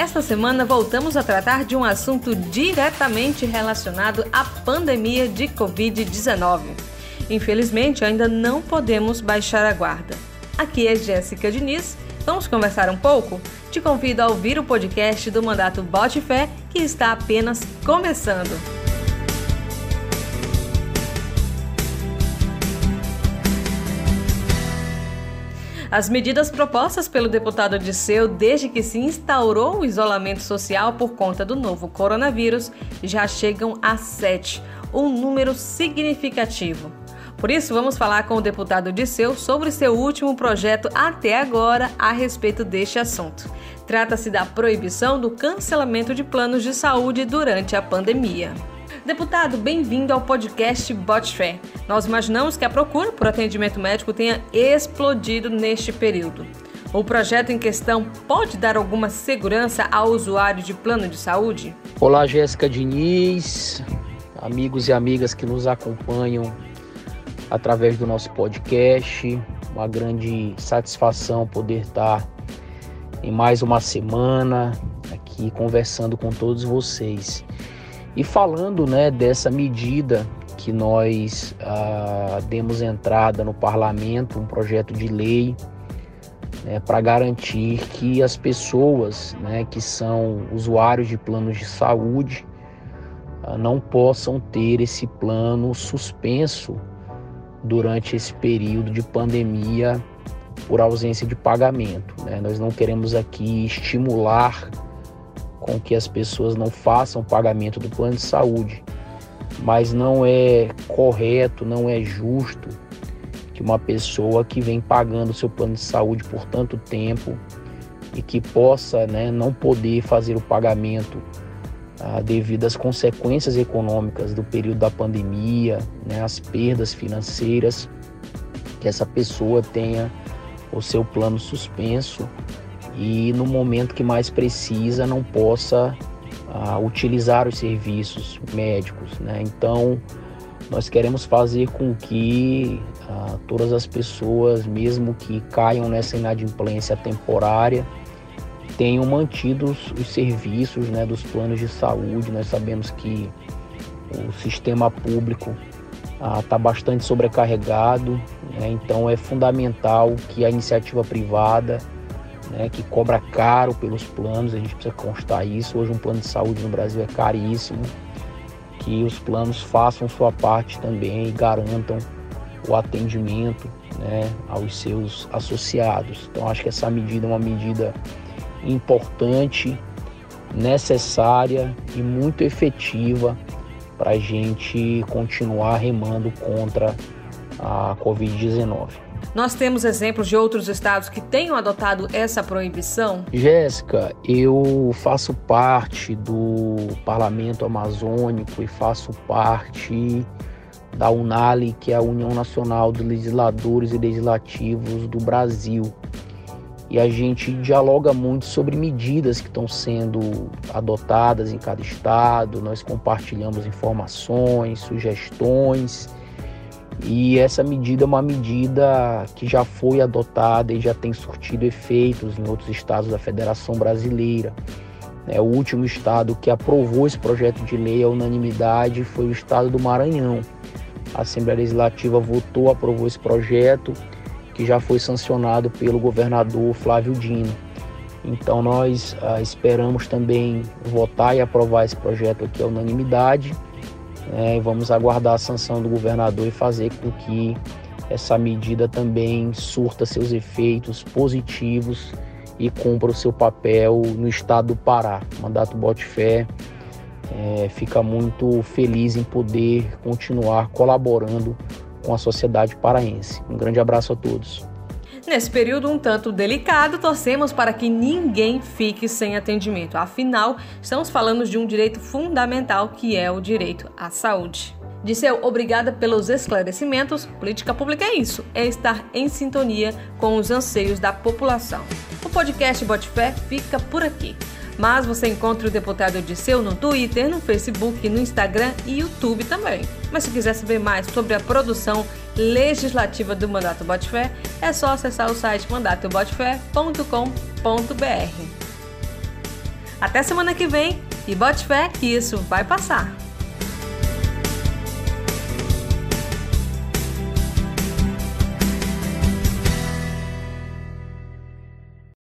Esta semana voltamos a tratar de um assunto diretamente relacionado à pandemia de Covid-19. Infelizmente, ainda não podemos baixar a guarda. Aqui é Jéssica Diniz. Vamos conversar um pouco? Te convido a ouvir o podcast do Mandato Bote Fé, que está apenas começando. As medidas propostas pelo deputado Disseu desde que se instaurou o isolamento social por conta do novo coronavírus já chegam a sete, um número significativo. Por isso, vamos falar com o deputado Disseu sobre seu último projeto até agora a respeito deste assunto. Trata-se da proibição do cancelamento de planos de saúde durante a pandemia. Deputado, bem-vindo ao podcast Botfé. Nós imaginamos que a procura por atendimento médico tenha explodido neste período. O projeto em questão pode dar alguma segurança ao usuário de plano de saúde? Olá, Jéssica Diniz, amigos e amigas que nos acompanham através do nosso podcast. Uma grande satisfação poder estar em mais uma semana aqui conversando com todos vocês. E falando né, dessa medida que nós ah, demos entrada no parlamento, um projeto de lei né, para garantir que as pessoas né, que são usuários de planos de saúde ah, não possam ter esse plano suspenso durante esse período de pandemia por ausência de pagamento. Né? Nós não queremos aqui estimular com que as pessoas não façam pagamento do plano de saúde, mas não é correto, não é justo que uma pessoa que vem pagando seu plano de saúde por tanto tempo e que possa né, não poder fazer o pagamento ah, devido às consequências econômicas do período da pandemia, né, as perdas financeiras, que essa pessoa tenha o seu plano suspenso e no momento que mais precisa não possa uh, utilizar os serviços médicos. Né? Então, nós queremos fazer com que uh, todas as pessoas, mesmo que caiam nessa inadimplência temporária, tenham mantido os, os serviços né, dos planos de saúde. Nós sabemos que o sistema público está ah, bastante sobrecarregado, né? então é fundamental que a iniciativa privada né, que cobra caro pelos planos, a gente precisa constar isso. Hoje um plano de saúde no Brasil é caríssimo, que os planos façam sua parte também e garantam o atendimento né, aos seus associados. Então acho que essa medida é uma medida importante, necessária e muito efetiva para a gente continuar remando contra a Covid-19. Nós temos exemplos de outros estados que tenham adotado essa proibição? Jéssica, eu faço parte do Parlamento Amazônico e faço parte da UNALI, que é a União Nacional dos Legisladores e Legislativos do Brasil. E a gente dialoga muito sobre medidas que estão sendo adotadas em cada estado, nós compartilhamos informações, sugestões e essa medida é uma medida que já foi adotada e já tem surtido efeitos em outros estados da Federação Brasileira. É, o último estado que aprovou esse projeto de lei à unanimidade foi o estado do Maranhão. A Assembleia Legislativa votou, aprovou esse projeto, que já foi sancionado pelo governador Flávio Dino. Então nós ah, esperamos também votar e aprovar esse projeto aqui à unanimidade é, vamos aguardar a sanção do governador e fazer com que essa medida também surta seus efeitos positivos e cumpra o seu papel no estado do Pará. O mandato Bote Fé é, fica muito feliz em poder continuar colaborando com a sociedade paraense. Um grande abraço a todos. Nesse período um tanto delicado, torcemos para que ninguém fique sem atendimento. Afinal, estamos falando de um direito fundamental que é o direito à saúde. Disseu, obrigada pelos esclarecimentos. Política pública é isso, é estar em sintonia com os anseios da população. O podcast Botifé fica por aqui. Mas você encontra o deputado Odisseu no Twitter, no Facebook, no Instagram e YouTube também. Mas se quiser saber mais sobre a produção legislativa do Mandato Botifé, é só acessar o site mandatobotfé.com.br. Até semana que vem e bote fé que isso vai passar.